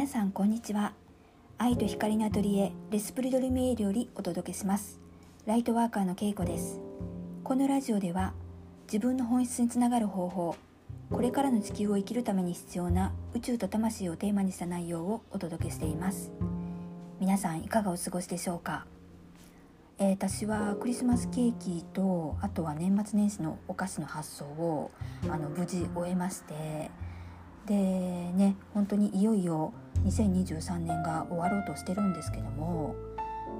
皆さんこんにちは。愛と光のアトリエレスプリドルミエールよりお届けします。ライトワーカーのけいこです。このラジオでは自分の本質につながる方法これからの地球を生きるために必要な宇宙と魂をテーマにした内容をお届けしています。皆さんいかがお過ごしでしょうか？えー、私はクリスマスケーキとあとは年末年始のお菓子の発送をあの無事終えましてでね本当にいよいよ2023年が終わろうとしてるんですけども、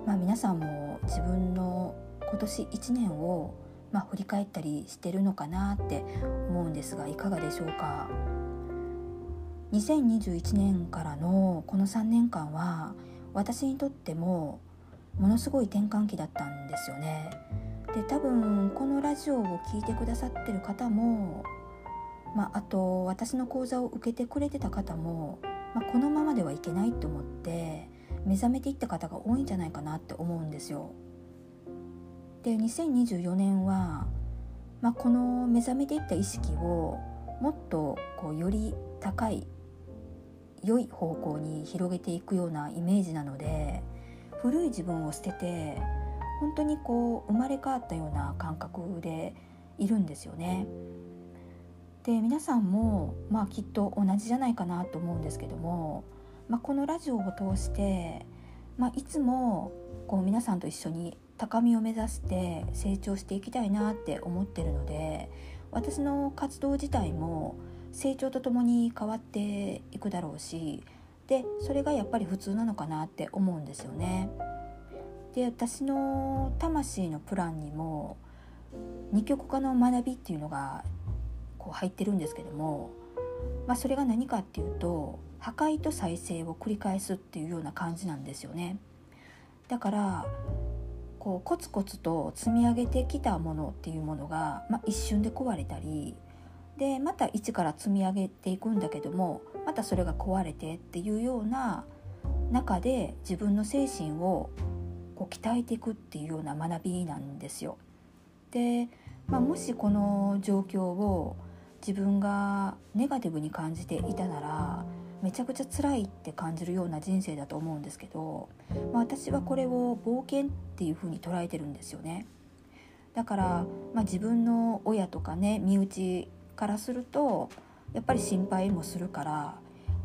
まあ、皆さんも自分の今年1年を、まあ、振り返ったりしてるのかなって思うんですがいかがでしょうか？2021年からのこの3年間は私にとってもものすごい転換期だったんですよね。で多分このラジオを聴いてくださってる方もまあ、あと私の講座を受けてくれてた方も、まあ、このままではいけないと思って目覚めていった方が多いんじゃないかなって思うんですよ。で2024年は、まあ、この目覚めていった意識をもっとこうより高い良い方向に広げていくようなイメージなので古い自分を捨てて本当にこう生まれ変わったような感覚でいるんですよね。で皆さんも、まあ、きっと同じじゃないかなと思うんですけども、まあ、このラジオを通して、まあ、いつもこう皆さんと一緒に高みを目指して成長していきたいなって思ってるので私の活動自体も成長とともに変わっていくだろうしでそれがやっぱり普通なのかなって思うんですよね。で私の魂のプランにも二極化の学びっていうのがこう入ってるんですけども、まあ、それが何かっていうと破壊と再生を繰り返すっていうような感じなんですよね。だからこうコツコツと積み上げてきたものっていうものが、まあ、一瞬で壊れたりでまた一から積み上げていくんだけどもまたそれが壊れてっていうような中で自分の精神をこう鍛えていくっていうような学びなんですよ。で、まあ、もしこの状況を自分がネガティブに感じていたならめちゃくちゃ辛いって感じるような人生だと思うんですけど、まあ、私はこれを冒険っていうふうに捉えてるんですよね。だから、まあ、自分の親とかね身内からするとやっぱり心配もするから、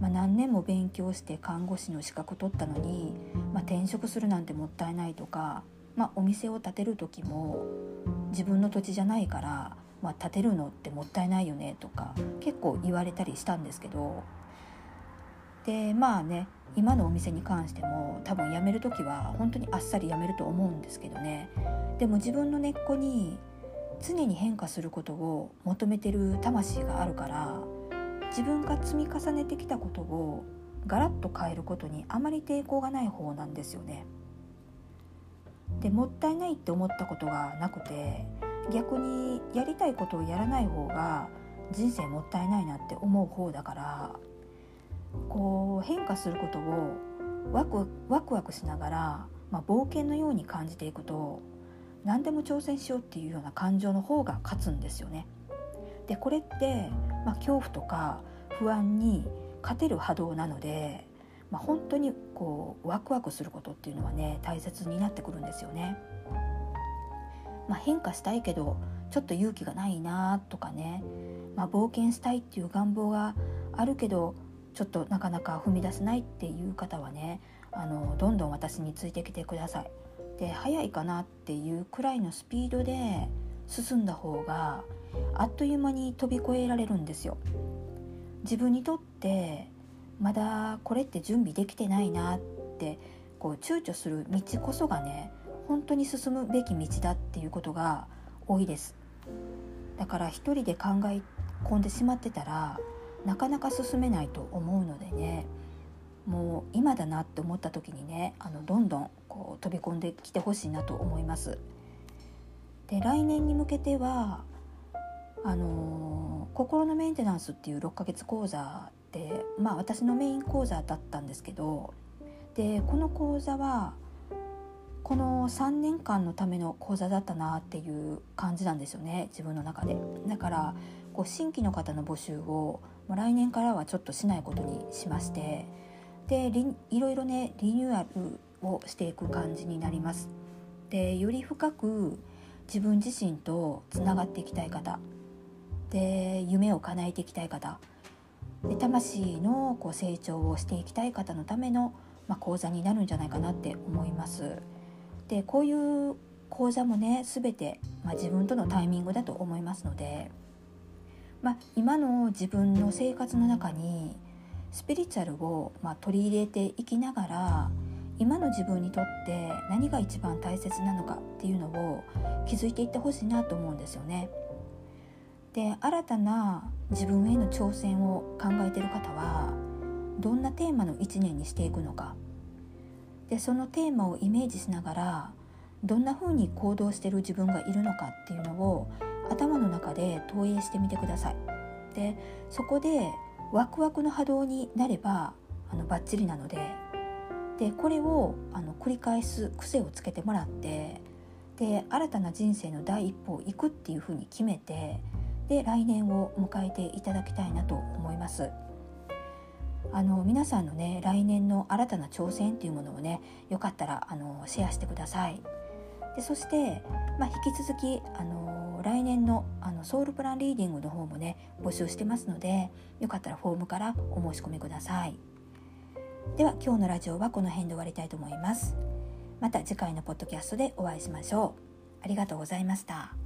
まあ、何年も勉強して看護師の資格取ったのに、ま、転職するなんてもったいないとか、ま、お店を建てる時も自分の土地じゃないからまあ、建てるのってもったいないよねとか結構言われたりしたんですけどでまあね今のお店に関しても多分辞める時は本当にあっさり辞めると思うんですけどねでも自分の根っこに常に変化することを求めてる魂があるから自分が積み重ねてきたことをガラッと変えることにあまり抵抗がない方なんですよね。でもったいないって思ったことがなくて逆にやりたいことをやらない方が人生もったいないなって思う方だからこう変化することをワクワクワクしながら、まあ、冒険のように感じていくと何でも挑戦しようっていうような感情の方が勝つんですよね。でこれって、まあ、恐怖とか不安に勝てる波動なので、まあ、本当にこうワクワクすることっていうのはね大切になってくるんですよね。まあ、変化したいけどちょっと勇気がないなとかね、まあ、冒険したいっていう願望があるけどちょっとなかなか踏み出せないっていう方はねあのどんどん私についてきてください。で早いかなっていうくらいのスピードで進んだ方があっという間に飛び越えられるんですよ。自分にとってまだこれって準備できてないなってこう躊躇する道こそがね本当に進むべき道だっていうことが多いですだから一人で考え込んでしまってたらなかなか進めないと思うのでねもう今だなって思った時にねあのどんどんこう飛び込んできてほしいなと思います。で来年に向けてはあのー、心のメンテナンスっていう6ヶ月講座ってまあ私のメイン講座だったんですけどでこの講座はこの3年間のための講座だったなっていう感じなんですよね自分の中で。だからこう新規の方の募集を来年からはちょっとしないことにしましてでいろいろねリニューアルをしていく感じになります。でより深く自分自身とつながっていきたい方。で夢を叶えていきたい方。で魂のこう成長をしていきたい方のための、まあ、講座になるんじゃないかなって思います。でこういう講座もね全て、まあ、自分とのタイミングだと思いますので、まあ、今の自分の生活の中にスピリチュアルを、まあ、取り入れていきながら今の自分にとって何が一番大切なのかっていうのを気づいていってほしいなと思うんですよね。で新たな自分への挑戦を考えてる方はどんなテーマの1年にしていくのかでそのテーマをイメージしながらどんな風に行動してる自分がいるのかっていうのを頭の中で投影してみてください。でそこでワクワクの波動になればあのバッチリなのででこれをあの繰り返す癖をつけてもらってで新たな人生の第一歩を行くっていうふうに決めてで来年を迎えていただきたいなと思います。あの皆さんのね来年の新たな挑戦っていうものをねよかったらあのシェアしてください。でそして、まあ、引き続きあの来年のあのソウルプランリーディングの方もね募集してますのでよかったらフォームからお申し込みください。では今日のラジオはこの辺で終わりたいと思います。また次回のポッドキャストでお会いしましょう。ありがとうございました。